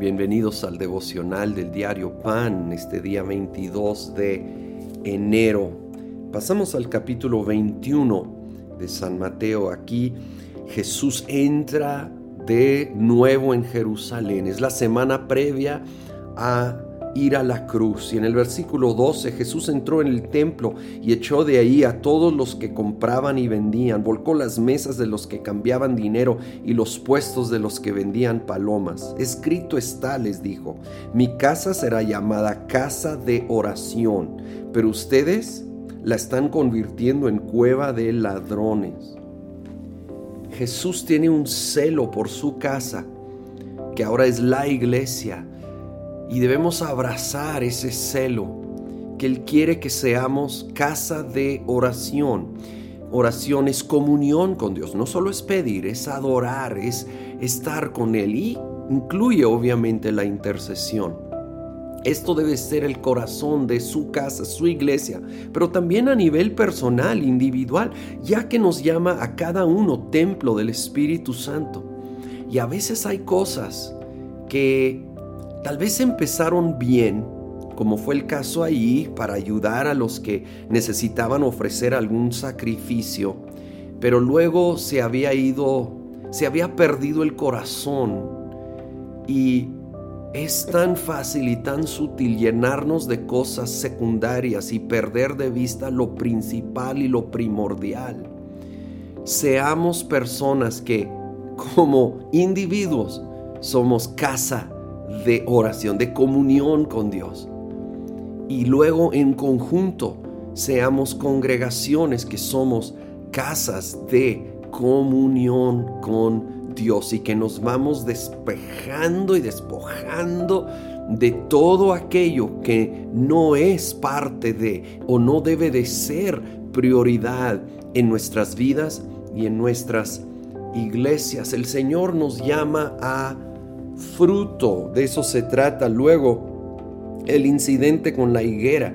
Bienvenidos al devocional del diario Pan, este día 22 de enero. Pasamos al capítulo 21 de San Mateo. Aquí Jesús entra de nuevo en Jerusalén. Es la semana previa a ir a la cruz. Y en el versículo 12 Jesús entró en el templo y echó de ahí a todos los que compraban y vendían, volcó las mesas de los que cambiaban dinero y los puestos de los que vendían palomas. Escrito está, les dijo, mi casa será llamada casa de oración, pero ustedes la están convirtiendo en cueva de ladrones. Jesús tiene un celo por su casa, que ahora es la iglesia y debemos abrazar ese celo que Él quiere que seamos casa de oración. Oración es comunión con Dios, no solo es pedir, es adorar, es estar con Él y incluye obviamente la intercesión. Esto debe ser el corazón de su casa, su iglesia, pero también a nivel personal, individual, ya que nos llama a cada uno templo del Espíritu Santo. Y a veces hay cosas que Tal vez empezaron bien, como fue el caso ahí, para ayudar a los que necesitaban ofrecer algún sacrificio, pero luego se había ido, se había perdido el corazón y es tan fácil y tan sutil llenarnos de cosas secundarias y perder de vista lo principal y lo primordial. Seamos personas que como individuos somos casa de oración, de comunión con Dios. Y luego en conjunto seamos congregaciones que somos casas de comunión con Dios y que nos vamos despejando y despojando de todo aquello que no es parte de o no debe de ser prioridad en nuestras vidas y en nuestras iglesias. El Señor nos llama a fruto. De eso se trata luego el incidente con la higuera.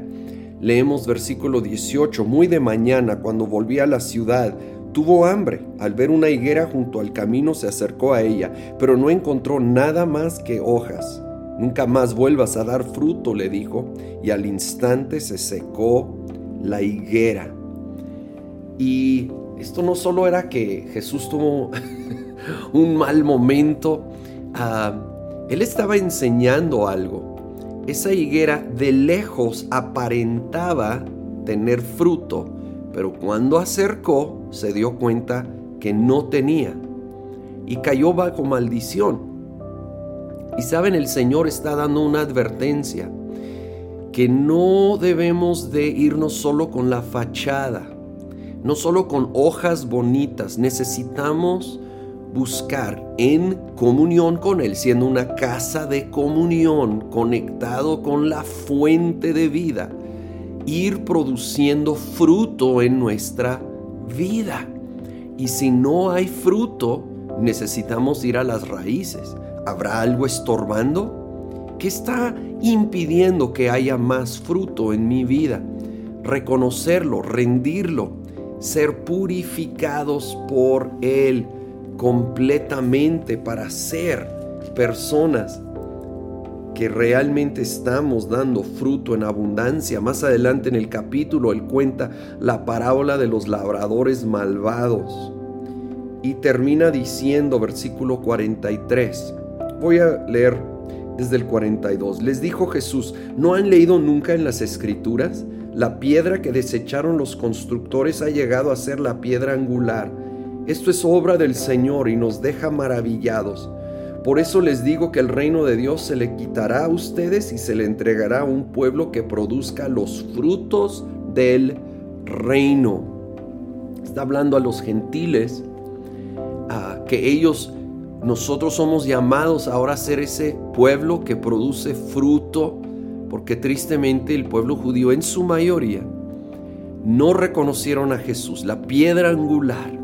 Leemos versículo 18. Muy de mañana, cuando volvía a la ciudad, tuvo hambre. Al ver una higuera junto al camino se acercó a ella, pero no encontró nada más que hojas. Nunca más vuelvas a dar fruto, le dijo, y al instante se secó la higuera. Y esto no solo era que Jesús tuvo un mal momento, él estaba enseñando algo. Esa higuera de lejos aparentaba tener fruto, pero cuando acercó se dio cuenta que no tenía y cayó bajo maldición. Y saben, el Señor está dando una advertencia que no debemos de irnos solo con la fachada, no solo con hojas bonitas, necesitamos buscar en comunión con Él, siendo una casa de comunión, conectado con la fuente de vida, ir produciendo fruto en nuestra vida. Y si no hay fruto, necesitamos ir a las raíces. ¿Habrá algo estorbando? ¿Qué está impidiendo que haya más fruto en mi vida? Reconocerlo, rendirlo, ser purificados por Él completamente para ser personas que realmente estamos dando fruto en abundancia. Más adelante en el capítulo él cuenta la parábola de los labradores malvados y termina diciendo versículo 43. Voy a leer desde el 42. Les dijo Jesús, ¿no han leído nunca en las escrituras? La piedra que desecharon los constructores ha llegado a ser la piedra angular esto es obra del Señor y nos deja maravillados. Por eso les digo que el reino de Dios se le quitará a ustedes y se le entregará a un pueblo que produzca los frutos del reino. Está hablando a los gentiles, a que ellos, nosotros somos llamados ahora a ser ese pueblo que produce fruto, porque tristemente el pueblo judío en su mayoría no reconocieron a Jesús, la piedra angular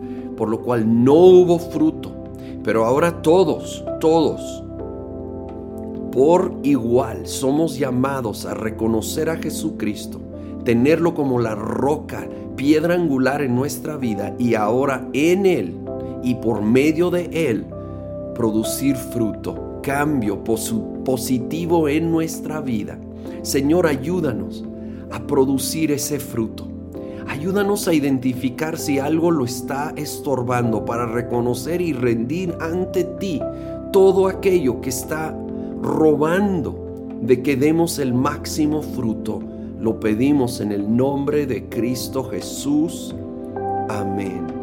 por lo cual no hubo fruto. Pero ahora todos, todos, por igual somos llamados a reconocer a Jesucristo, tenerlo como la roca, piedra angular en nuestra vida y ahora en Él y por medio de Él producir fruto cambio positivo en nuestra vida. Señor, ayúdanos a producir ese fruto. Ayúdanos a identificar si algo lo está estorbando para reconocer y rendir ante ti todo aquello que está robando de que demos el máximo fruto. Lo pedimos en el nombre de Cristo Jesús. Amén.